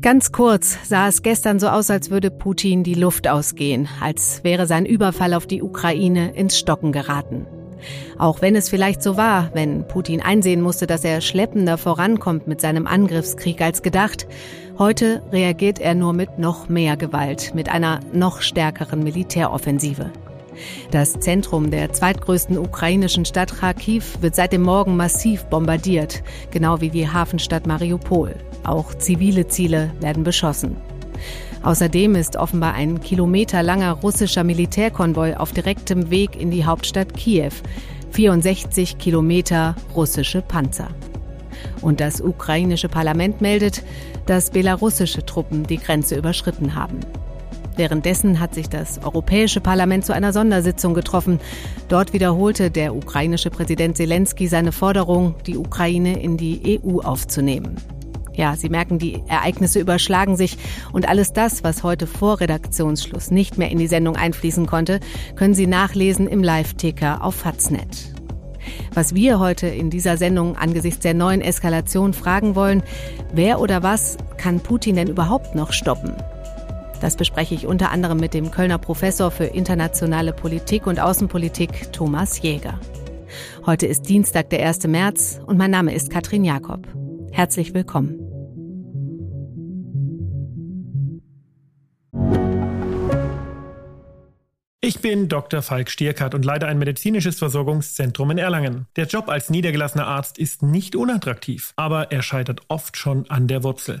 Ganz kurz sah es gestern so aus, als würde Putin die Luft ausgehen, als wäre sein Überfall auf die Ukraine ins Stocken geraten. Auch wenn es vielleicht so war, wenn Putin einsehen musste, dass er schleppender vorankommt mit seinem Angriffskrieg als gedacht, heute reagiert er nur mit noch mehr Gewalt, mit einer noch stärkeren Militäroffensive. Das Zentrum der zweitgrößten ukrainischen Stadt Kharkiv wird seit dem Morgen massiv bombardiert, genau wie die Hafenstadt Mariupol. Auch zivile Ziele werden beschossen. Außerdem ist offenbar ein kilometerlanger russischer Militärkonvoi auf direktem Weg in die Hauptstadt Kiew. 64 Kilometer russische Panzer. Und das ukrainische Parlament meldet, dass belarussische Truppen die Grenze überschritten haben. Währenddessen hat sich das Europäische Parlament zu einer Sondersitzung getroffen. Dort wiederholte der ukrainische Präsident Zelensky seine Forderung, die Ukraine in die EU aufzunehmen. Ja, Sie merken, die Ereignisse überschlagen sich und alles das, was heute vor Redaktionsschluss nicht mehr in die Sendung einfließen konnte, können Sie nachlesen im Live-Ticker auf Faznet. Was wir heute in dieser Sendung angesichts der neuen Eskalation fragen wollen, wer oder was kann Putin denn überhaupt noch stoppen? Das bespreche ich unter anderem mit dem Kölner Professor für internationale Politik und Außenpolitik Thomas Jäger. Heute ist Dienstag, der 1. März und mein Name ist Katrin Jakob. Herzlich willkommen. Ich bin Dr. Falk Stierkart und leite ein medizinisches Versorgungszentrum in Erlangen. Der Job als niedergelassener Arzt ist nicht unattraktiv, aber er scheitert oft schon an der Wurzel.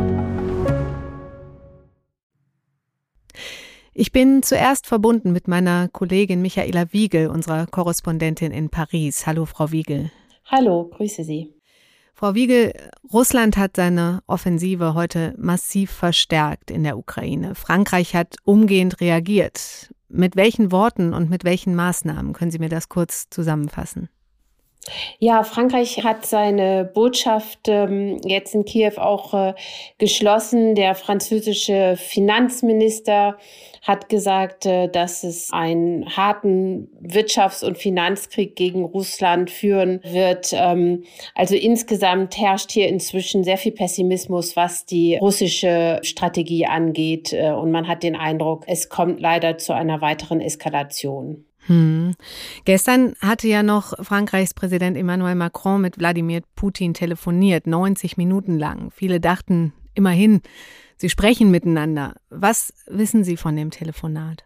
Ich bin zuerst verbunden mit meiner Kollegin Michaela Wiegel, unserer Korrespondentin in Paris. Hallo, Frau Wiegel. Hallo, grüße Sie. Frau Wiegel, Russland hat seine Offensive heute massiv verstärkt in der Ukraine. Frankreich hat umgehend reagiert. Mit welchen Worten und mit welchen Maßnahmen können Sie mir das kurz zusammenfassen? Ja, Frankreich hat seine Botschaft ähm, jetzt in Kiew auch äh, geschlossen. Der französische Finanzminister hat gesagt, äh, dass es einen harten Wirtschafts- und Finanzkrieg gegen Russland führen wird. Ähm, also insgesamt herrscht hier inzwischen sehr viel Pessimismus, was die russische Strategie angeht. Äh, und man hat den Eindruck, es kommt leider zu einer weiteren Eskalation. Hm. Gestern hatte ja noch Frankreichs Präsident Emmanuel Macron mit Wladimir Putin telefoniert, 90 Minuten lang. Viele dachten immerhin, sie sprechen miteinander. Was wissen Sie von dem Telefonat?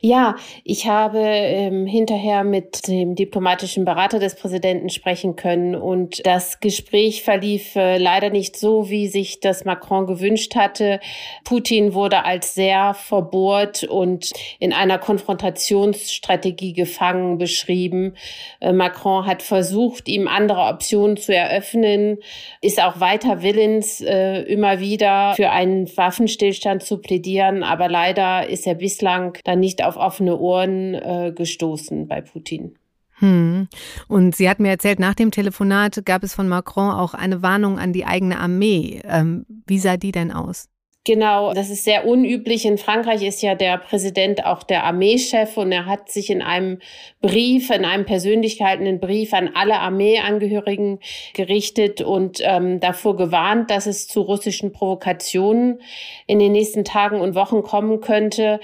Ja, ich habe ähm, hinterher mit dem diplomatischen Berater des Präsidenten sprechen können und das Gespräch verlief äh, leider nicht so, wie sich das Macron gewünscht hatte. Putin wurde als sehr verbohrt und in einer Konfrontationsstrategie gefangen beschrieben. Äh, Macron hat versucht, ihm andere Optionen zu eröffnen, ist auch weiter willens, äh, immer wieder für einen Waffenstillstand zu plädieren, aber leider ist er bislang dann nicht auf offene Ohren äh, gestoßen bei Putin. Hm. Und sie hat mir erzählt, nach dem Telefonat gab es von Macron auch eine Warnung an die eigene Armee. Ähm, wie sah die denn aus? Genau, das ist sehr unüblich. In Frankreich ist ja der Präsident auch der Armeechef und er hat sich in einem Brief, in einem persönlich gehaltenen Brief an alle Armeeangehörigen gerichtet und ähm, davor gewarnt, dass es zu russischen Provokationen in den nächsten Tagen und Wochen kommen könnte.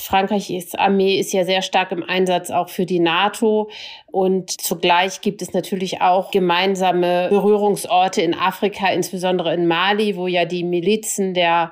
Frankreichs Armee ist ja sehr stark im Einsatz auch für die NATO. Und zugleich gibt es natürlich auch gemeinsame Berührungsorte in Afrika, insbesondere in Mali, wo ja die Milizen der,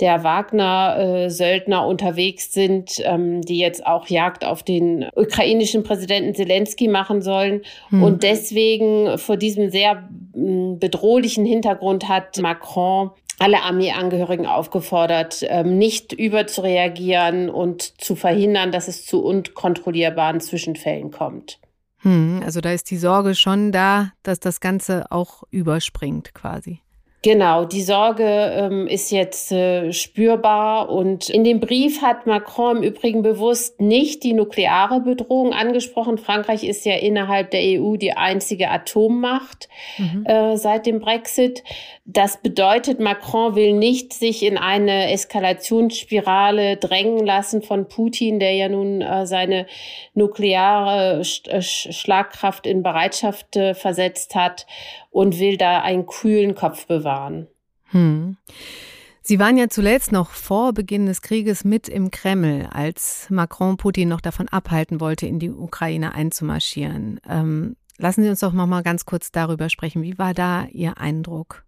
der Wagner-Söldner unterwegs sind, ähm, die jetzt auch Jagd auf den ukrainischen Präsidenten Zelensky machen sollen. Hm. Und deswegen vor diesem sehr bedrohlichen Hintergrund hat Macron alle Armeeangehörigen aufgefordert, ähm, nicht überzureagieren und zu verhindern, dass es zu unkontrollierbaren Zwischenfällen kommt. Hm, also da ist die Sorge schon da, dass das Ganze auch überspringt quasi. Genau, die Sorge ähm, ist jetzt äh, spürbar und in dem Brief hat Macron im Übrigen bewusst nicht die nukleare Bedrohung angesprochen. Frankreich ist ja innerhalb der EU die einzige Atommacht mhm. äh, seit dem Brexit. Das bedeutet, Macron will nicht sich in eine Eskalationsspirale drängen lassen von Putin, der ja nun äh, seine nukleare Sch äh, Schlagkraft in Bereitschaft äh, versetzt hat und will da einen kühlen Kopf bewahren. Hm. Sie waren ja zuletzt noch vor Beginn des Krieges mit im Kreml, als Macron Putin noch davon abhalten wollte, in die Ukraine einzumarschieren. Ähm, lassen Sie uns doch noch mal ganz kurz darüber sprechen. Wie war da Ihr Eindruck?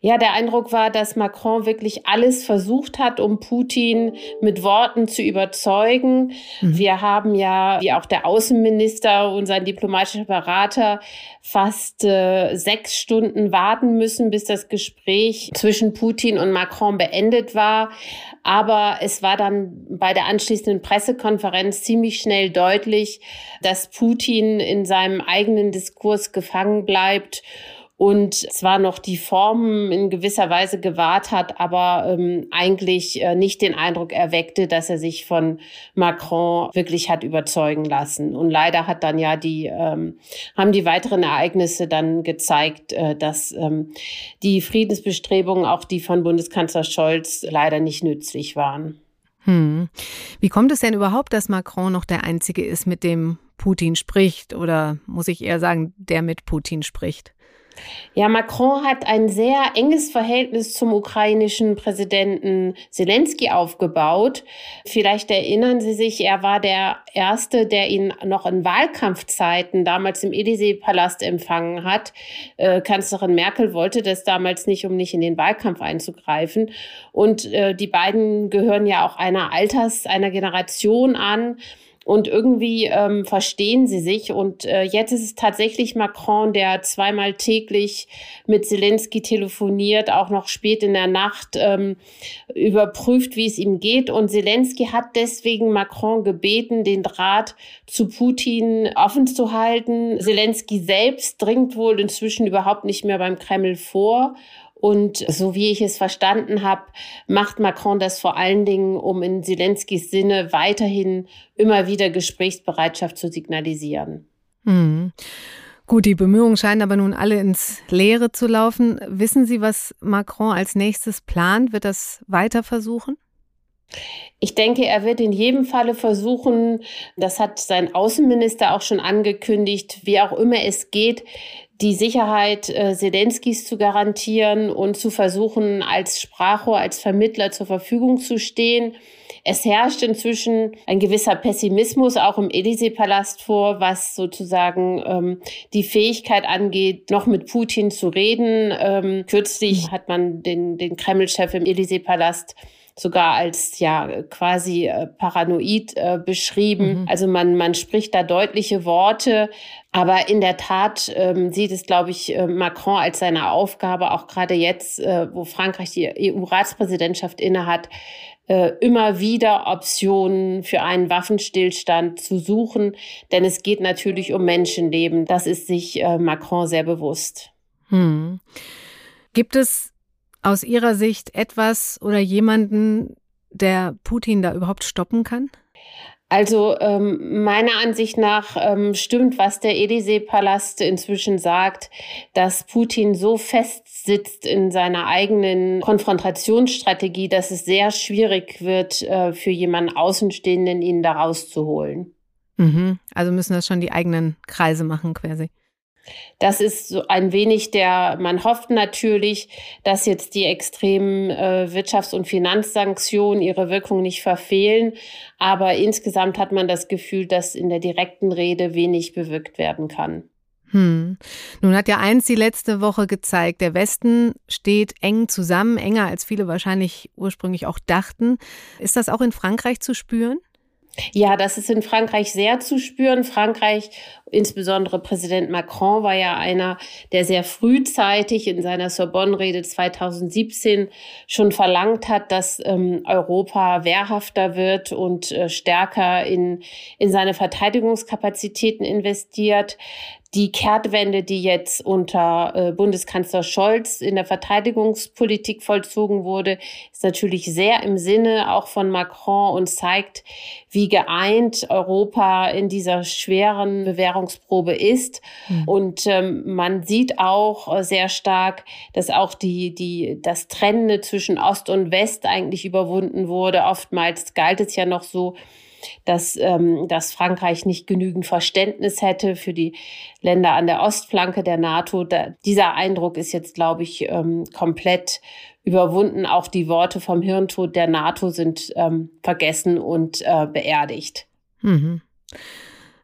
Ja, der Eindruck war, dass Macron wirklich alles versucht hat, um Putin mit Worten zu überzeugen. Mhm. Wir haben ja, wie auch der Außenminister und sein diplomatischer Berater, fast äh, sechs Stunden warten müssen, bis das Gespräch zwischen Putin und Macron beendet war. Aber es war dann bei der anschließenden Pressekonferenz ziemlich schnell deutlich, dass Putin in seinem eigenen Diskurs gefangen bleibt und zwar noch die Formen in gewisser Weise gewahrt hat, aber ähm, eigentlich äh, nicht den Eindruck erweckte, dass er sich von Macron wirklich hat überzeugen lassen. Und leider hat dann ja die ähm, haben die weiteren Ereignisse dann gezeigt, äh, dass ähm, die Friedensbestrebungen, auch die von Bundeskanzler Scholz, leider nicht nützlich waren. Hm. Wie kommt es denn überhaupt, dass Macron noch der Einzige ist, mit dem Putin spricht? Oder muss ich eher sagen, der mit Putin spricht? Ja, Macron hat ein sehr enges Verhältnis zum ukrainischen Präsidenten Zelensky aufgebaut. Vielleicht erinnern Sie sich, er war der Erste, der ihn noch in Wahlkampfzeiten damals im Élysée-Palast empfangen hat. Äh, Kanzlerin Merkel wollte das damals nicht, um nicht in den Wahlkampf einzugreifen. Und äh, die beiden gehören ja auch einer Alters-, einer Generation an und irgendwie ähm, verstehen sie sich. Und äh, jetzt ist es tatsächlich Macron, der zweimal täglich mit Zelensky telefoniert, auch noch spät in der Nacht ähm, überprüft, wie es ihm geht. Und Zelensky hat deswegen Macron gebeten, den Draht zu Putin offen zu halten. Zelensky selbst dringt wohl inzwischen überhaupt nicht mehr beim Kreml vor. Und so wie ich es verstanden habe, macht Macron das vor allen Dingen, um in Zelenskys Sinne weiterhin immer wieder Gesprächsbereitschaft zu signalisieren. Hm. Gut, die Bemühungen scheinen aber nun alle ins Leere zu laufen. Wissen Sie, was Macron als nächstes plant? Wird das weiter versuchen? Ich denke, er wird in jedem Falle versuchen, das hat sein Außenminister auch schon angekündigt, wie auch immer es geht, die Sicherheit äh, Zelenskis zu garantieren und zu versuchen, als Sprachrohr, als Vermittler zur Verfügung zu stehen. Es herrscht inzwischen ein gewisser Pessimismus auch im Élysée-Palast vor, was sozusagen ähm, die Fähigkeit angeht, noch mit Putin zu reden. Ähm, kürzlich hat man den, den Kreml-Chef im Élysée-Palast sogar als ja quasi äh, paranoid äh, beschrieben. Mhm. Also man, man spricht da deutliche Worte, aber in der Tat ähm, sieht es, glaube ich, äh, Macron als seine Aufgabe, auch gerade jetzt, äh, wo Frankreich die EU-Ratspräsidentschaft innehat, äh, immer wieder Optionen für einen Waffenstillstand zu suchen. Denn es geht natürlich um Menschenleben. Das ist sich äh, Macron sehr bewusst. Hm. Gibt es aus Ihrer Sicht etwas oder jemanden, der Putin da überhaupt stoppen kann? Also ähm, meiner Ansicht nach ähm, stimmt, was der Élysée-Palast inzwischen sagt, dass Putin so fest sitzt in seiner eigenen Konfrontationsstrategie, dass es sehr schwierig wird, äh, für jemanden Außenstehenden ihn da rauszuholen. Mhm. Also müssen das schon die eigenen Kreise machen quasi. Das ist so ein wenig der, man hofft natürlich, dass jetzt die extremen äh, Wirtschafts- und Finanzsanktionen ihre Wirkung nicht verfehlen. Aber insgesamt hat man das Gefühl, dass in der direkten Rede wenig bewirkt werden kann. Hm. Nun hat ja eins die letzte Woche gezeigt, der Westen steht eng zusammen, enger als viele wahrscheinlich ursprünglich auch dachten. Ist das auch in Frankreich zu spüren? Ja, das ist in Frankreich sehr zu spüren. Frankreich insbesondere Präsident Macron war ja einer, der sehr frühzeitig in seiner Sorbonne-Rede 2017 schon verlangt hat, dass ähm, Europa wehrhafter wird und äh, stärker in, in seine Verteidigungskapazitäten investiert. Die Kehrtwende, die jetzt unter äh, Bundeskanzler Scholz in der Verteidigungspolitik vollzogen wurde, ist natürlich sehr im Sinne auch von Macron und zeigt, wie geeint Europa in dieser schweren Bewährungsprobe ist. Mhm. Und ähm, man sieht auch äh, sehr stark, dass auch die, die, das Trennende zwischen Ost und West eigentlich überwunden wurde. Oftmals galt es ja noch so, dass, ähm, dass Frankreich nicht genügend Verständnis hätte für die Länder an der Ostflanke der NATO. Da, dieser Eindruck ist jetzt, glaube ich, ähm, komplett überwunden. Auch die Worte vom Hirntod der NATO sind ähm, vergessen und äh, beerdigt. Mhm.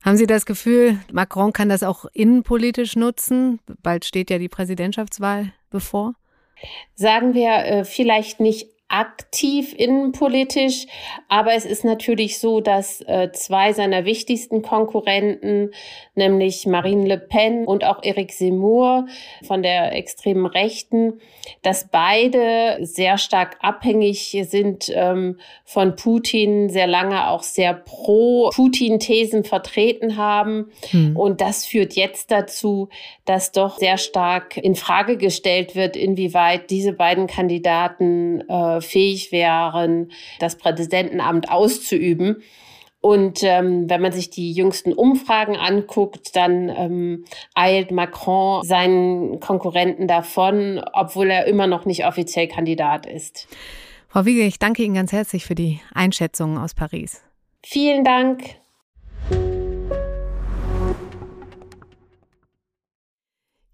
Haben Sie das Gefühl, Macron kann das auch innenpolitisch nutzen? Bald steht ja die Präsidentschaftswahl bevor. Sagen wir äh, vielleicht nicht aktiv innenpolitisch, aber es ist natürlich so, dass äh, zwei seiner wichtigsten Konkurrenten, nämlich Marine Le Pen und auch Eric Zemmour von der extremen Rechten, dass beide sehr stark abhängig sind ähm, von Putin, sehr lange auch sehr pro Putin-Thesen vertreten haben. Hm. Und das führt jetzt dazu, dass doch sehr stark in Frage gestellt wird, inwieweit diese beiden Kandidaten äh, fähig wären, das Präsidentenamt auszuüben. Und ähm, wenn man sich die jüngsten Umfragen anguckt, dann ähm, eilt Macron seinen Konkurrenten davon, obwohl er immer noch nicht offiziell Kandidat ist. Frau Wiege, ich danke Ihnen ganz herzlich für die Einschätzungen aus Paris. Vielen Dank.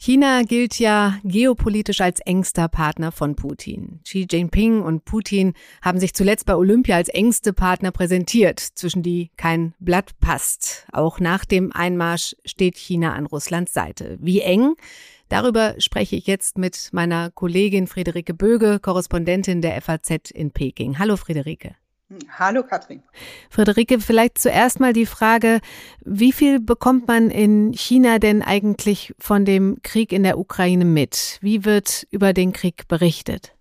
China gilt ja geopolitisch als engster Partner von Putin. Xi Jinping und Putin haben sich zuletzt bei Olympia als engste Partner präsentiert, zwischen die kein Blatt passt. Auch nach dem Einmarsch steht China an Russlands Seite. Wie eng? Darüber spreche ich jetzt mit meiner Kollegin Friederike Böge, Korrespondentin der FAZ in Peking. Hallo Friederike. Hallo Katrin. Friederike, vielleicht zuerst mal die Frage, wie viel bekommt man in China denn eigentlich von dem Krieg in der Ukraine mit? Wie wird über den Krieg berichtet?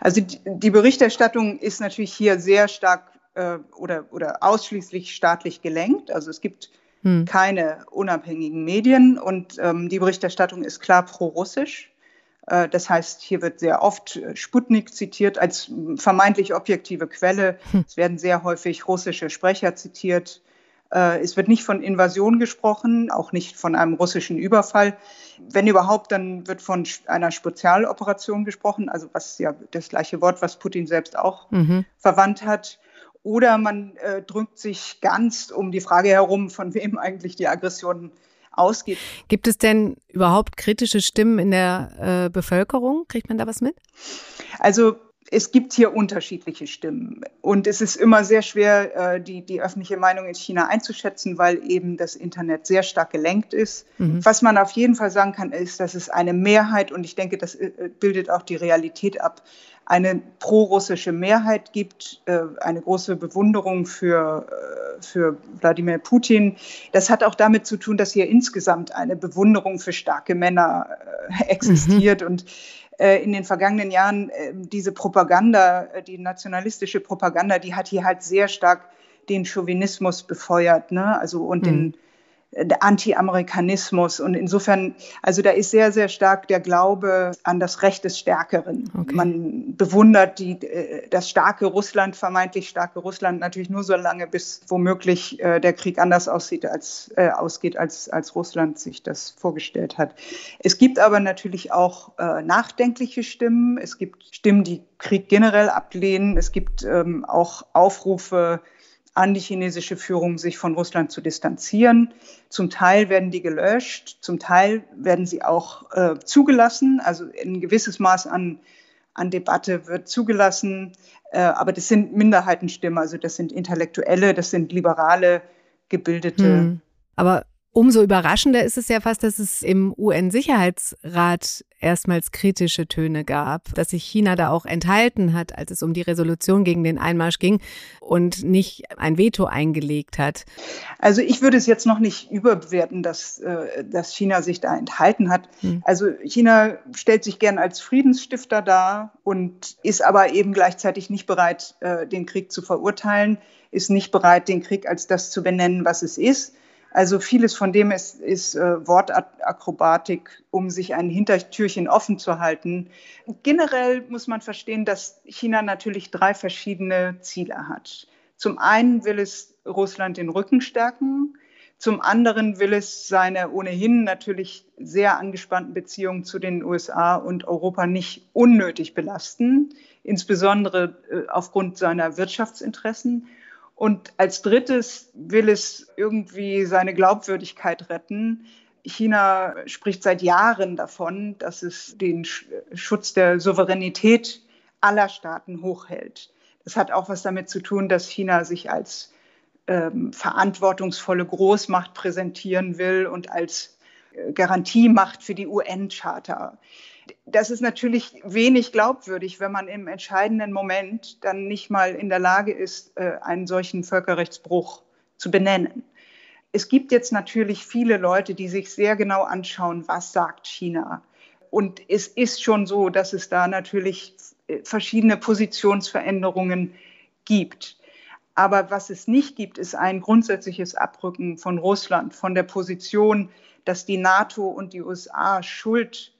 Also die Berichterstattung ist natürlich hier sehr stark äh, oder, oder ausschließlich staatlich gelenkt. Also es gibt hm. keine unabhängigen Medien und ähm, die Berichterstattung ist klar pro-russisch. Äh, das heißt, hier wird sehr oft äh, Sputnik zitiert als vermeintlich objektive Quelle. Hm. Es werden sehr häufig russische Sprecher zitiert. Äh, es wird nicht von Invasion gesprochen, auch nicht von einem russischen Überfall. Wenn überhaupt, dann wird von einer Spezialoperation gesprochen, also was ja das gleiche Wort, was Putin selbst auch mhm. verwandt hat. Oder man äh, drückt sich ganz um die Frage herum, von wem eigentlich die Aggression ausgeht. Gibt es denn überhaupt kritische Stimmen in der äh, Bevölkerung? Kriegt man da was mit? Also es gibt hier unterschiedliche Stimmen. Und es ist immer sehr schwer, äh, die, die öffentliche Meinung in China einzuschätzen, weil eben das Internet sehr stark gelenkt ist. Mhm. Was man auf jeden Fall sagen kann, ist, dass es eine Mehrheit, und ich denke, das äh, bildet auch die Realität ab, eine prorussische Mehrheit gibt, äh, eine große Bewunderung für, für Wladimir Putin. Das hat auch damit zu tun, dass hier insgesamt eine Bewunderung für starke Männer existiert. Mhm. Und äh, in den vergangenen Jahren äh, diese Propaganda, äh, die nationalistische Propaganda, die hat hier halt sehr stark den Chauvinismus befeuert, ne? Also und mhm. den Anti-Amerikanismus. Und insofern, also da ist sehr, sehr stark der Glaube an das Recht des Stärkeren. Okay. Man bewundert die, äh, das starke Russland, vermeintlich starke Russland, natürlich nur so lange, bis womöglich äh, der Krieg anders aussieht, als, äh, ausgeht, als, als Russland sich das vorgestellt hat. Es gibt aber natürlich auch äh, nachdenkliche Stimmen. Es gibt Stimmen, die Krieg generell ablehnen. Es gibt ähm, auch Aufrufe, an die chinesische Führung, sich von Russland zu distanzieren. Zum Teil werden die gelöscht, zum Teil werden sie auch äh, zugelassen. Also ein gewisses Maß an, an Debatte wird zugelassen. Äh, aber das sind Minderheitenstimmen, also das sind Intellektuelle, das sind liberale, gebildete. Hm. Aber Umso überraschender ist es ja fast, dass es im UN-Sicherheitsrat erstmals kritische Töne gab, dass sich China da auch enthalten hat, als es um die Resolution gegen den Einmarsch ging und nicht ein Veto eingelegt hat. Also ich würde es jetzt noch nicht überbewerten, dass, äh, dass China sich da enthalten hat. Hm. Also China stellt sich gern als Friedensstifter dar und ist aber eben gleichzeitig nicht bereit, äh, den Krieg zu verurteilen, ist nicht bereit, den Krieg als das zu benennen, was es ist also vieles von dem ist, ist äh, Wortakrobatik, um sich ein Hintertürchen offen zu halten. Generell muss man verstehen, dass China natürlich drei verschiedene Ziele hat. Zum einen will es Russland den Rücken stärken. Zum anderen will es seine ohnehin natürlich sehr angespannten Beziehungen zu den USA und Europa nicht unnötig belasten, insbesondere äh, aufgrund seiner Wirtschaftsinteressen. Und als drittes will es irgendwie seine Glaubwürdigkeit retten. China spricht seit Jahren davon, dass es den Schutz der Souveränität aller Staaten hochhält. Das hat auch was damit zu tun, dass China sich als ähm, verantwortungsvolle Großmacht präsentieren will und als äh, Garantiemacht für die UN-Charta das ist natürlich wenig glaubwürdig, wenn man im entscheidenden Moment dann nicht mal in der Lage ist, äh, einen solchen Völkerrechtsbruch zu benennen. Es gibt jetzt natürlich viele Leute, die sich sehr genau anschauen, was sagt China. Und es ist schon so, dass es da natürlich äh, verschiedene Positionsveränderungen gibt. Aber was es nicht gibt, ist ein grundsätzliches Abrücken von Russland, von der Position, dass die NATO und die USA schuld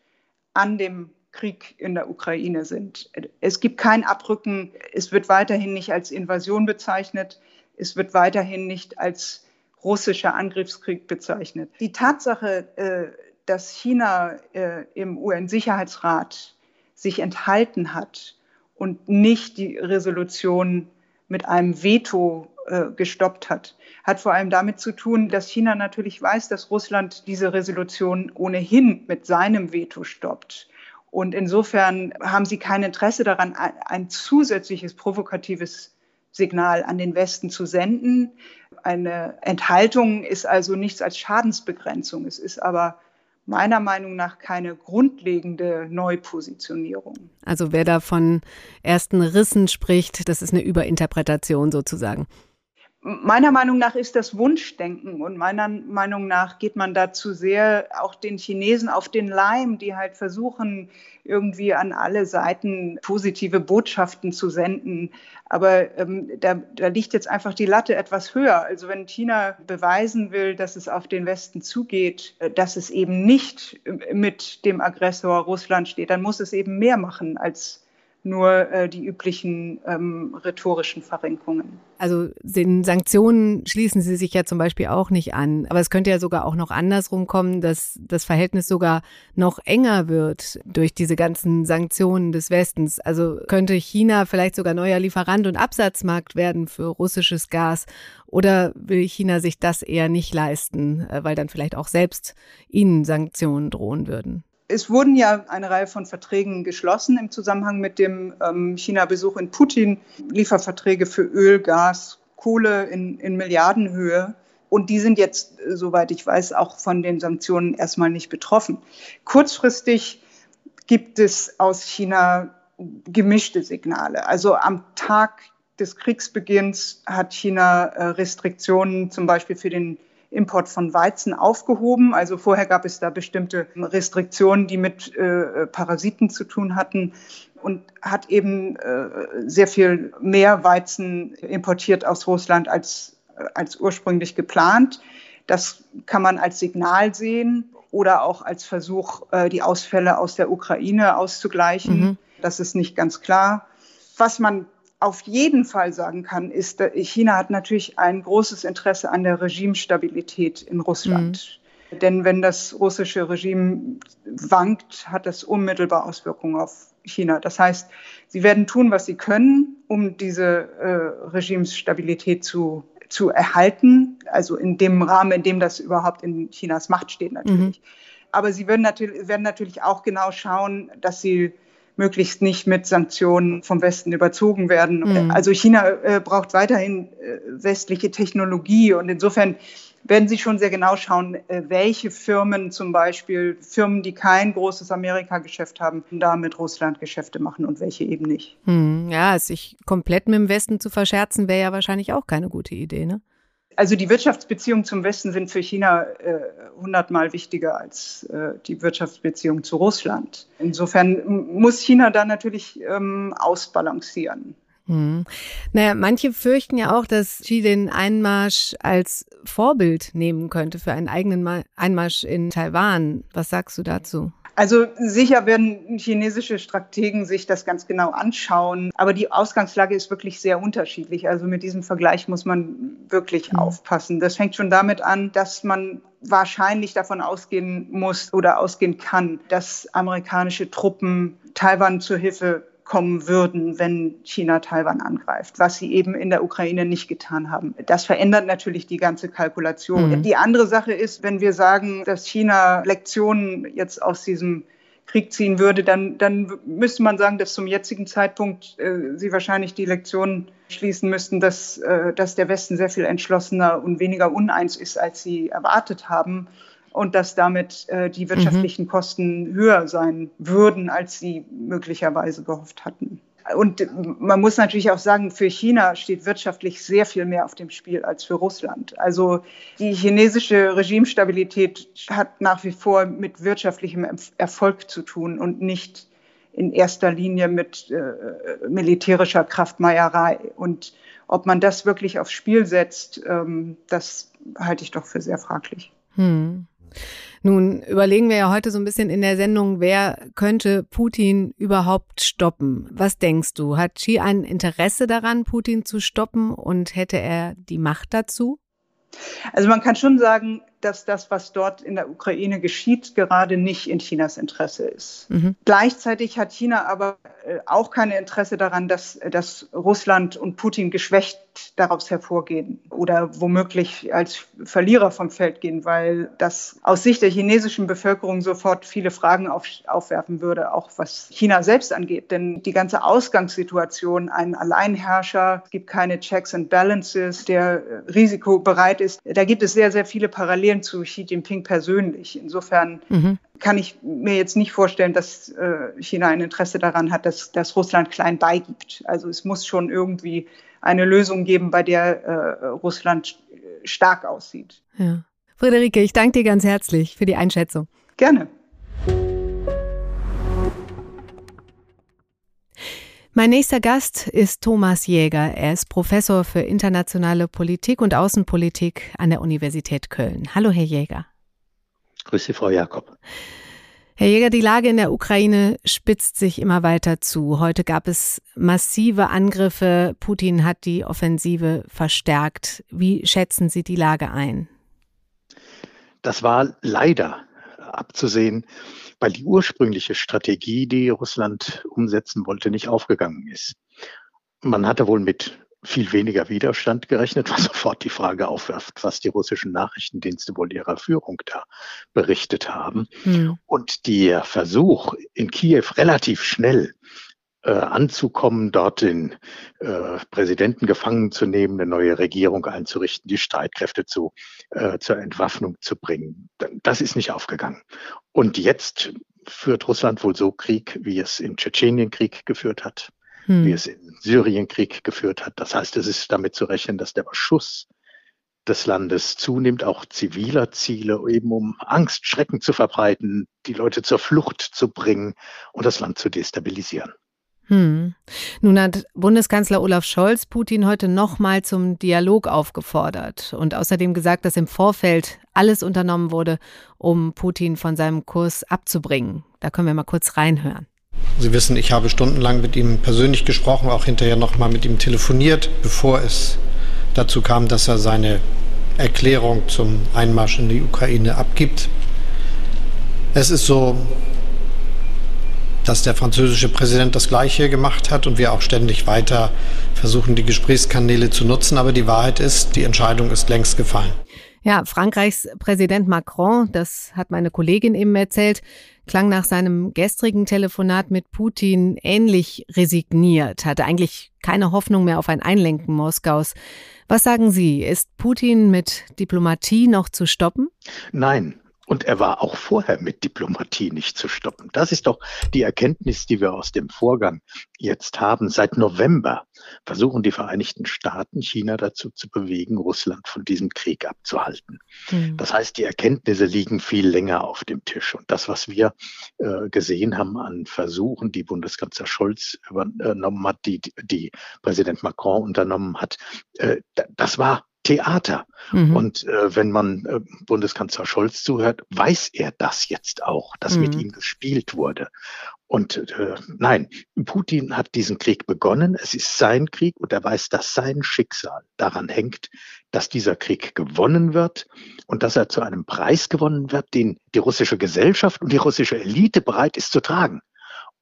an dem Krieg in der Ukraine sind. Es gibt kein Abrücken. Es wird weiterhin nicht als Invasion bezeichnet. Es wird weiterhin nicht als russischer Angriffskrieg bezeichnet. Die Tatsache, äh, dass China äh, im UN-Sicherheitsrat sich enthalten hat und nicht die Resolution mit einem Veto gestoppt hat, hat vor allem damit zu tun, dass China natürlich weiß, dass Russland diese Resolution ohnehin mit seinem Veto stoppt. Und insofern haben sie kein Interesse daran, ein zusätzliches provokatives Signal an den Westen zu senden. Eine Enthaltung ist also nichts als Schadensbegrenzung. Es ist aber meiner Meinung nach keine grundlegende Neupositionierung. Also wer da von ersten Rissen spricht, das ist eine Überinterpretation sozusagen meiner Meinung nach ist das Wunschdenken und meiner Meinung nach geht man dazu sehr auch den Chinesen auf den Leim, die halt versuchen, irgendwie an alle Seiten positive Botschaften zu senden. Aber ähm, da, da liegt jetzt einfach die Latte etwas höher. Also wenn China beweisen will, dass es auf den Westen zugeht, äh, dass es eben nicht mit dem Aggressor Russland steht, dann muss es eben mehr machen als nur äh, die üblichen ähm, rhetorischen Verrenkungen. Also den Sanktionen schließen Sie sich ja zum Beispiel auch nicht an. Aber es könnte ja sogar auch noch andersrum kommen, dass das Verhältnis sogar noch enger wird durch diese ganzen Sanktionen des Westens. Also könnte China vielleicht sogar neuer Lieferant und Absatzmarkt werden für russisches Gas. Oder will China sich das eher nicht leisten, äh, weil dann vielleicht auch selbst ihnen Sanktionen drohen würden? Es wurden ja eine Reihe von Verträgen geschlossen im Zusammenhang mit dem ähm, China-Besuch in Putin. Lieferverträge für Öl, Gas, Kohle in, in Milliardenhöhe. Und die sind jetzt, äh, soweit ich weiß, auch von den Sanktionen erstmal nicht betroffen. Kurzfristig gibt es aus China gemischte Signale. Also am Tag des Kriegsbeginns hat China äh, Restriktionen zum Beispiel für den Import von Weizen aufgehoben. Also vorher gab es da bestimmte Restriktionen, die mit äh, Parasiten zu tun hatten und hat eben äh, sehr viel mehr Weizen importiert aus Russland als, als ursprünglich geplant. Das kann man als Signal sehen oder auch als Versuch, äh, die Ausfälle aus der Ukraine auszugleichen. Mhm. Das ist nicht ganz klar. Was man auf jeden Fall sagen kann, ist, China hat natürlich ein großes Interesse an der Regimestabilität in Russland. Mhm. Denn wenn das russische Regime wankt, hat das unmittelbar Auswirkungen auf China. Das heißt, sie werden tun, was sie können, um diese äh, Regimesstabilität zu, zu erhalten, also in dem Rahmen, in dem das überhaupt in Chinas Macht steht natürlich. Mhm. Aber sie werden natürlich, werden natürlich auch genau schauen, dass sie möglichst nicht mit Sanktionen vom Westen überzogen werden. Mhm. Also China äh, braucht weiterhin äh, westliche Technologie und insofern werden Sie schon sehr genau schauen, äh, welche Firmen zum Beispiel, Firmen, die kein großes Amerika-Geschäft haben, da mit Russland Geschäfte machen und welche eben nicht. Hm, ja, sich komplett mit dem Westen zu verscherzen, wäre ja wahrscheinlich auch keine gute Idee, ne? Also die Wirtschaftsbeziehungen zum Westen sind für China äh, hundertmal wichtiger als äh, die Wirtschaftsbeziehungen zu Russland. Insofern muss China da natürlich ähm, ausbalancieren. Hm. Naja, manche fürchten ja auch, dass Xi den Einmarsch als Vorbild nehmen könnte für einen eigenen Einmarsch in Taiwan. Was sagst du dazu? Also sicher werden chinesische Strategen sich das ganz genau anschauen, aber die Ausgangslage ist wirklich sehr unterschiedlich. Also mit diesem Vergleich muss man wirklich mhm. aufpassen. Das fängt schon damit an, dass man wahrscheinlich davon ausgehen muss oder ausgehen kann, dass amerikanische Truppen Taiwan zur Hilfe kommen würden, wenn China Taiwan angreift, was sie eben in der Ukraine nicht getan haben. Das verändert natürlich die ganze Kalkulation. Mhm. Die andere Sache ist, wenn wir sagen, dass China Lektionen jetzt aus diesem Krieg ziehen würde, dann, dann müsste man sagen, dass zum jetzigen Zeitpunkt äh, sie wahrscheinlich die Lektionen schließen müssten, dass, äh, dass der Westen sehr viel entschlossener und weniger uneins ist, als sie erwartet haben und dass damit äh, die wirtschaftlichen mhm. Kosten höher sein würden, als sie möglicherweise gehofft hatten. Und man muss natürlich auch sagen, für China steht wirtschaftlich sehr viel mehr auf dem Spiel als für Russland. Also die chinesische Regimestabilität hat nach wie vor mit wirtschaftlichem Erfolg zu tun und nicht in erster Linie mit äh, militärischer Kraftmeierei. Und ob man das wirklich aufs Spiel setzt, ähm, das halte ich doch für sehr fraglich. Hm. Nun überlegen wir ja heute so ein bisschen in der Sendung, wer könnte Putin überhaupt stoppen? Was denkst du? Hat Xi ein Interesse daran, Putin zu stoppen und hätte er die Macht dazu? Also man kann schon sagen, dass das, was dort in der Ukraine geschieht, gerade nicht in Chinas Interesse ist. Mhm. Gleichzeitig hat China aber äh, auch kein Interesse daran, dass, dass Russland und Putin geschwächt daraus hervorgehen oder womöglich als Verlierer vom Feld gehen, weil das aus Sicht der chinesischen Bevölkerung sofort viele Fragen auf, aufwerfen würde, auch was China selbst angeht. Denn die ganze Ausgangssituation, ein Alleinherrscher, es gibt keine Checks and Balances, der risikobereit ist, da gibt es sehr, sehr viele Parallelen zu Xi Jinping persönlich. Insofern mhm. kann ich mir jetzt nicht vorstellen, dass äh, China ein Interesse daran hat, dass, dass Russland klein beigibt. Also es muss schon irgendwie eine Lösung geben, bei der äh, Russland stark aussieht. Ja. Friederike, ich danke dir ganz herzlich für die Einschätzung. Gerne. Mein nächster Gast ist Thomas Jäger. Er ist Professor für internationale Politik und Außenpolitik an der Universität Köln. Hallo, Herr Jäger. Grüße, Frau Jakob. Herr Jäger, die Lage in der Ukraine spitzt sich immer weiter zu. Heute gab es massive Angriffe. Putin hat die Offensive verstärkt. Wie schätzen Sie die Lage ein? Das war leider abzusehen, weil die ursprüngliche Strategie, die Russland umsetzen wollte, nicht aufgegangen ist. Man hatte wohl mit viel weniger Widerstand gerechnet, was sofort die Frage aufwirft, was die russischen Nachrichtendienste wohl ihrer Führung da berichtet haben. Mhm. Und der Versuch, in Kiew relativ schnell äh, anzukommen, dort den äh, Präsidenten gefangen zu nehmen, eine neue Regierung einzurichten, die Streitkräfte zu, äh, zur Entwaffnung zu bringen. Das ist nicht aufgegangen. Und jetzt führt Russland wohl so Krieg, wie es im Tschetschenienkrieg geführt hat hm. wie es im Syrienkrieg geführt hat. Das heißt, es ist damit zu rechnen, dass der Beschuss des Landes zunimmt, auch ziviler Ziele, eben um Angst, Schrecken zu verbreiten, die Leute zur Flucht zu bringen und das Land zu destabilisieren. Hm. Nun hat Bundeskanzler Olaf Scholz Putin heute nochmal zum Dialog aufgefordert und außerdem gesagt, dass im Vorfeld alles unternommen wurde, um Putin von seinem Kurs abzubringen. Da können wir mal kurz reinhören. Sie wissen, ich habe stundenlang mit ihm persönlich gesprochen, auch hinterher nochmal mit ihm telefoniert, bevor es dazu kam, dass er seine Erklärung zum Einmarsch in die Ukraine abgibt. Es ist so, dass der französische Präsident das Gleiche gemacht hat und wir auch ständig weiter versuchen, die Gesprächskanäle zu nutzen. Aber die Wahrheit ist, die Entscheidung ist längst gefallen. Ja, Frankreichs Präsident Macron, das hat meine Kollegin eben erzählt, klang nach seinem gestrigen Telefonat mit Putin ähnlich resigniert, hatte eigentlich keine Hoffnung mehr auf ein Einlenken Moskaus. Was sagen Sie, ist Putin mit Diplomatie noch zu stoppen? Nein, und er war auch vorher mit Diplomatie nicht zu stoppen. Das ist doch die Erkenntnis, die wir aus dem Vorgang jetzt haben. Seit November versuchen die Vereinigten Staaten China dazu zu bewegen, Russland von diesem Krieg abzuhalten. Mhm. Das heißt, die Erkenntnisse liegen viel länger auf dem Tisch. Und das, was wir äh, gesehen haben an Versuchen, die Bundeskanzler Scholz übernommen hat, die, die Präsident Macron unternommen hat, äh, das war Theater. Mhm. Und äh, wenn man äh, Bundeskanzler Scholz zuhört, weiß er das jetzt auch, dass mhm. mit ihm gespielt wurde. Und äh, nein, Putin hat diesen Krieg begonnen. Es ist sein Krieg und er weiß, dass sein Schicksal daran hängt, dass dieser Krieg gewonnen wird und dass er zu einem Preis gewonnen wird, den die russische Gesellschaft und die russische Elite bereit ist zu tragen.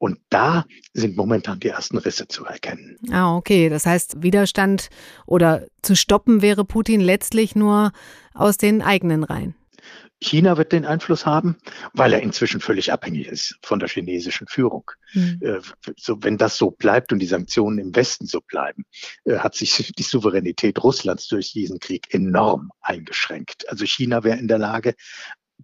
Und da sind momentan die ersten Risse zu erkennen. Ah, okay. Das heißt, Widerstand oder zu stoppen wäre Putin letztlich nur aus den eigenen Reihen. China wird den Einfluss haben, weil er inzwischen völlig abhängig ist von der chinesischen Führung. Mhm. So, wenn das so bleibt und die Sanktionen im Westen so bleiben, äh, hat sich die Souveränität Russlands durch diesen Krieg enorm eingeschränkt. Also China wäre in der Lage,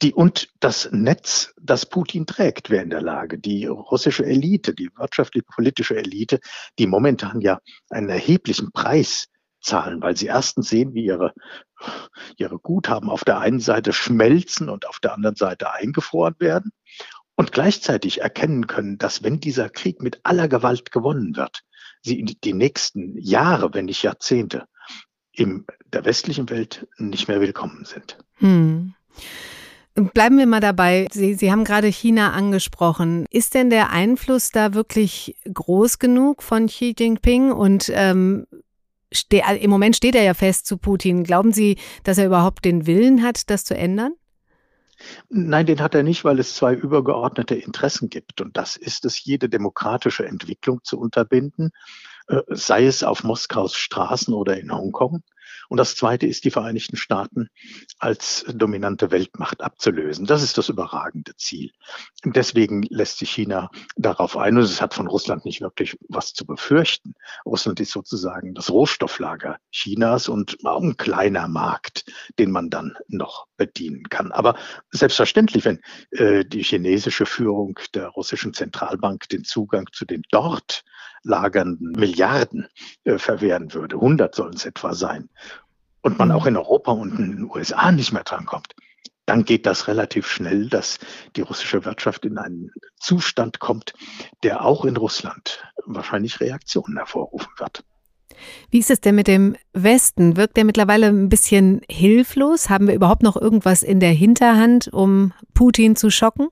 die, und das Netz, das Putin trägt, wäre in der Lage. Die russische Elite, die wirtschaftliche, politische Elite, die momentan ja einen erheblichen Preis zahlen, weil sie erstens sehen, wie ihre, ihre Guthaben auf der einen Seite schmelzen und auf der anderen Seite eingefroren werden und gleichzeitig erkennen können, dass wenn dieser Krieg mit aller Gewalt gewonnen wird, sie in die nächsten Jahre, wenn nicht Jahrzehnte, in der westlichen Welt nicht mehr willkommen sind. Hm. Bleiben wir mal dabei. Sie, Sie haben gerade China angesprochen. Ist denn der Einfluss da wirklich groß genug von Xi Jinping? Und ähm, also im Moment steht er ja fest zu Putin. Glauben Sie, dass er überhaupt den Willen hat, das zu ändern? Nein, den hat er nicht, weil es zwei übergeordnete Interessen gibt. Und das ist es, jede demokratische Entwicklung zu unterbinden, äh, sei es auf Moskaus Straßen oder in Hongkong und das Zweite ist, die Vereinigten Staaten als dominante Weltmacht abzulösen. Das ist das überragende Ziel. Deswegen lässt sich China darauf ein. Und es hat von Russland nicht wirklich was zu befürchten. Russland ist sozusagen das Rohstofflager Chinas und ein kleiner Markt, den man dann noch bedienen kann. Aber selbstverständlich, wenn äh, die chinesische Führung der russischen Zentralbank den Zugang zu den dort lagernden Milliarden äh, verwehren würde, 100 sollen es etwa sein, und man auch in Europa und in den USA nicht mehr drankommt, dann geht das relativ schnell, dass die russische Wirtschaft in einen Zustand kommt, der auch in Russland wahrscheinlich Reaktionen hervorrufen wird. Wie ist es denn mit dem Westen? Wirkt der mittlerweile ein bisschen hilflos? Haben wir überhaupt noch irgendwas in der Hinterhand, um Putin zu schocken?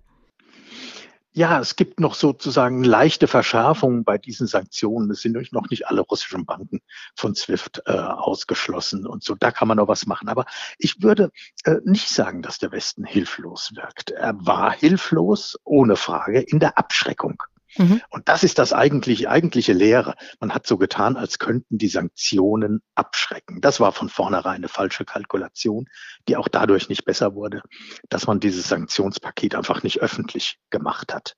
Ja, es gibt noch sozusagen leichte Verschärfungen bei diesen Sanktionen. Es sind noch nicht alle russischen Banken von SWIFT äh, ausgeschlossen und so. Da kann man noch was machen. Aber ich würde äh, nicht sagen, dass der Westen hilflos wirkt. Er war hilflos, ohne Frage, in der Abschreckung. Mhm. Und das ist das eigentliche, eigentliche Lehre. Man hat so getan, als könnten die Sanktionen abschrecken. Das war von vornherein eine falsche Kalkulation, die auch dadurch nicht besser wurde, dass man dieses Sanktionspaket einfach nicht öffentlich gemacht hat.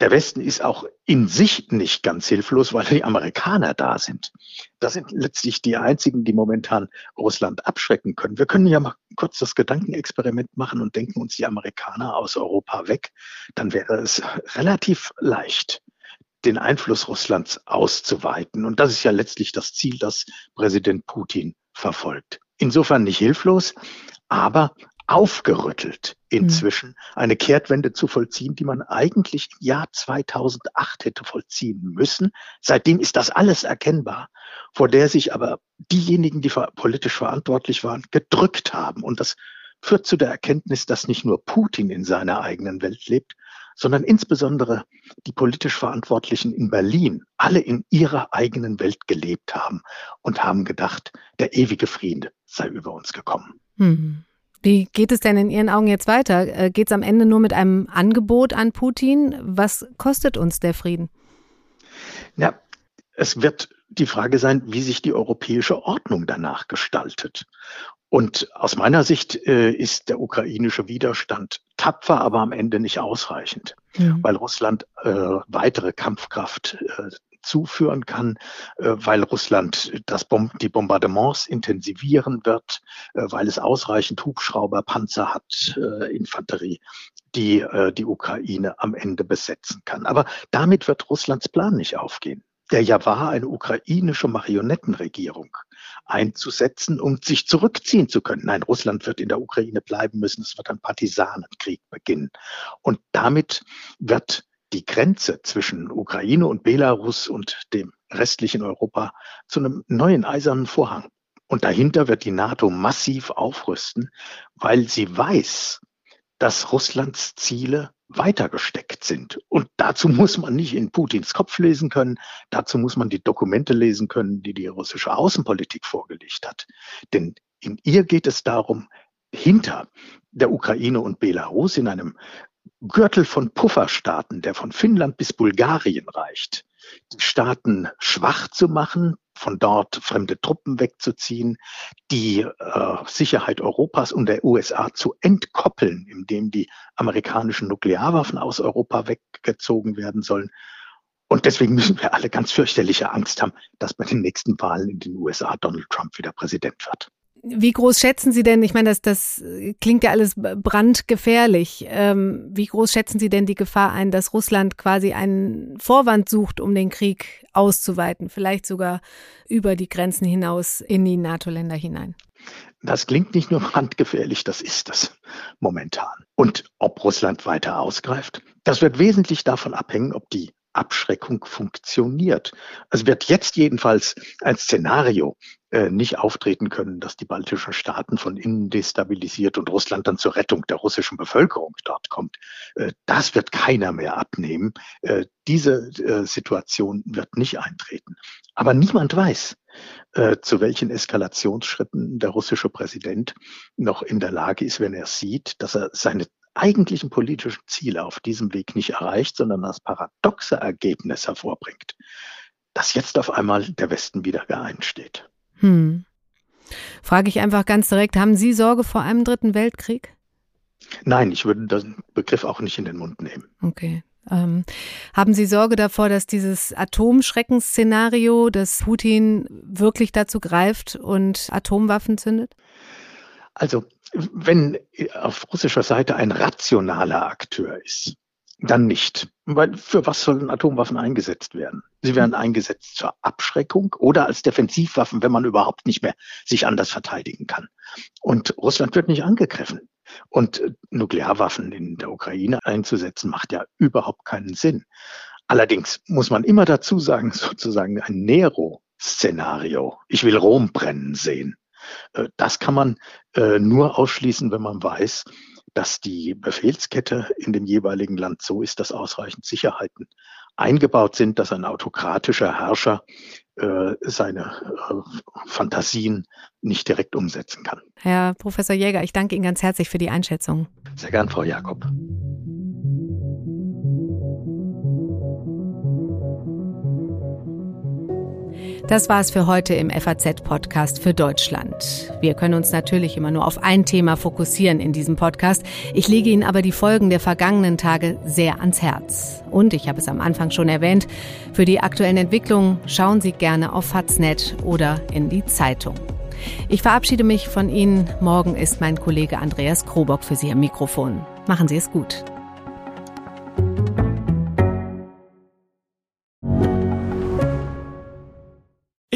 Der Westen ist auch in sich nicht ganz hilflos, weil die Amerikaner da sind. Das sind letztlich die einzigen, die momentan Russland abschrecken können. Wir können ja mal kurz das Gedankenexperiment machen und denken uns die Amerikaner aus Europa weg. Dann wäre es relativ leicht, den Einfluss Russlands auszuweiten. Und das ist ja letztlich das Ziel, das Präsident Putin verfolgt. Insofern nicht hilflos, aber aufgerüttelt, inzwischen eine Kehrtwende zu vollziehen, die man eigentlich im Jahr 2008 hätte vollziehen müssen. Seitdem ist das alles erkennbar, vor der sich aber diejenigen, die politisch verantwortlich waren, gedrückt haben. Und das führt zu der Erkenntnis, dass nicht nur Putin in seiner eigenen Welt lebt, sondern insbesondere die politisch Verantwortlichen in Berlin alle in ihrer eigenen Welt gelebt haben und haben gedacht, der ewige Friede sei über uns gekommen. Mhm. Wie geht es denn in Ihren Augen jetzt weiter? Äh, geht es am Ende nur mit einem Angebot an Putin? Was kostet uns der Frieden? Ja, es wird die Frage sein, wie sich die europäische Ordnung danach gestaltet. Und aus meiner Sicht äh, ist der ukrainische Widerstand tapfer, aber am Ende nicht ausreichend, mhm. weil Russland äh, weitere Kampfkraft äh, zuführen kann, äh, weil Russland das Bom die Bombardements intensivieren wird, äh, weil es ausreichend Hubschrauber, Panzer hat, äh, Infanterie, die die Ukraine am Ende besetzen kann. Aber damit wird Russlands Plan nicht aufgehen der ja war, eine ukrainische Marionettenregierung einzusetzen, um sich zurückziehen zu können. Nein, Russland wird in der Ukraine bleiben müssen. Es wird ein Partisanenkrieg beginnen. Und damit wird die Grenze zwischen Ukraine und Belarus und dem restlichen Europa zu einem neuen eisernen Vorhang. Und dahinter wird die NATO massiv aufrüsten, weil sie weiß, dass Russlands Ziele weitergesteckt sind. Und dazu muss man nicht in Putins Kopf lesen können, dazu muss man die Dokumente lesen können, die die russische Außenpolitik vorgelegt hat. Denn in ihr geht es darum, hinter der Ukraine und Belarus in einem Gürtel von Pufferstaaten, der von Finnland bis Bulgarien reicht, die Staaten schwach zu machen, von dort fremde Truppen wegzuziehen, die äh, Sicherheit Europas und der USA zu entkoppeln, indem die amerikanischen Nuklearwaffen aus Europa weggezogen werden sollen. Und deswegen müssen wir alle ganz fürchterliche Angst haben, dass bei den nächsten Wahlen in den USA Donald Trump wieder Präsident wird. Wie groß schätzen Sie denn, ich meine, das, das klingt ja alles brandgefährlich, ähm, wie groß schätzen Sie denn die Gefahr ein, dass Russland quasi einen Vorwand sucht, um den Krieg auszuweiten, vielleicht sogar über die Grenzen hinaus in die NATO-Länder hinein? Das klingt nicht nur brandgefährlich, das ist es momentan. Und ob Russland weiter ausgreift, das wird wesentlich davon abhängen, ob die Abschreckung funktioniert. Es wird jetzt jedenfalls ein Szenario nicht auftreten können, dass die baltischen Staaten von innen destabilisiert und Russland dann zur Rettung der russischen Bevölkerung dort kommt. Äh, das wird keiner mehr abnehmen. Äh, diese äh, Situation wird nicht eintreten. Aber niemand weiß, äh, zu welchen Eskalationsschritten der russische Präsident noch in der Lage ist, wenn er sieht, dass er seine eigentlichen politischen Ziele auf diesem Weg nicht erreicht, sondern das paradoxe Ergebnis hervorbringt, dass jetzt auf einmal der Westen wieder geeint steht. Hm. Frage ich einfach ganz direkt, haben Sie Sorge vor einem dritten Weltkrieg? Nein, ich würde den Begriff auch nicht in den Mund nehmen. Okay. Ähm, haben Sie Sorge davor, dass dieses Atomschreckensszenario, dass Putin wirklich dazu greift und Atomwaffen zündet? Also wenn auf russischer Seite ein rationaler Akteur ist, dann nicht. Weil für was sollen Atomwaffen eingesetzt werden? Sie werden eingesetzt zur Abschreckung oder als Defensivwaffen, wenn man überhaupt nicht mehr sich anders verteidigen kann. Und Russland wird nicht angegriffen. Und Nuklearwaffen in der Ukraine einzusetzen, macht ja überhaupt keinen Sinn. Allerdings muss man immer dazu sagen, sozusagen ein Nero-Szenario. Ich will Rom brennen sehen. Äh, das kann man äh, nur ausschließen, wenn man weiß, dass die Befehlskette in dem jeweiligen Land so ist, dass ausreichend Sicherheiten eingebaut sind, dass ein autokratischer Herrscher äh, seine Fantasien nicht direkt umsetzen kann. Herr Professor Jäger, ich danke Ihnen ganz herzlich für die Einschätzung. Sehr gern, Frau Jakob. Das war es für heute im FAZ-Podcast für Deutschland. Wir können uns natürlich immer nur auf ein Thema fokussieren in diesem Podcast. Ich lege Ihnen aber die Folgen der vergangenen Tage sehr ans Herz. Und ich habe es am Anfang schon erwähnt, für die aktuellen Entwicklungen schauen Sie gerne auf Faznet oder in die Zeitung. Ich verabschiede mich von Ihnen. Morgen ist mein Kollege Andreas Krobock für Sie am Mikrofon. Machen Sie es gut.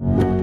you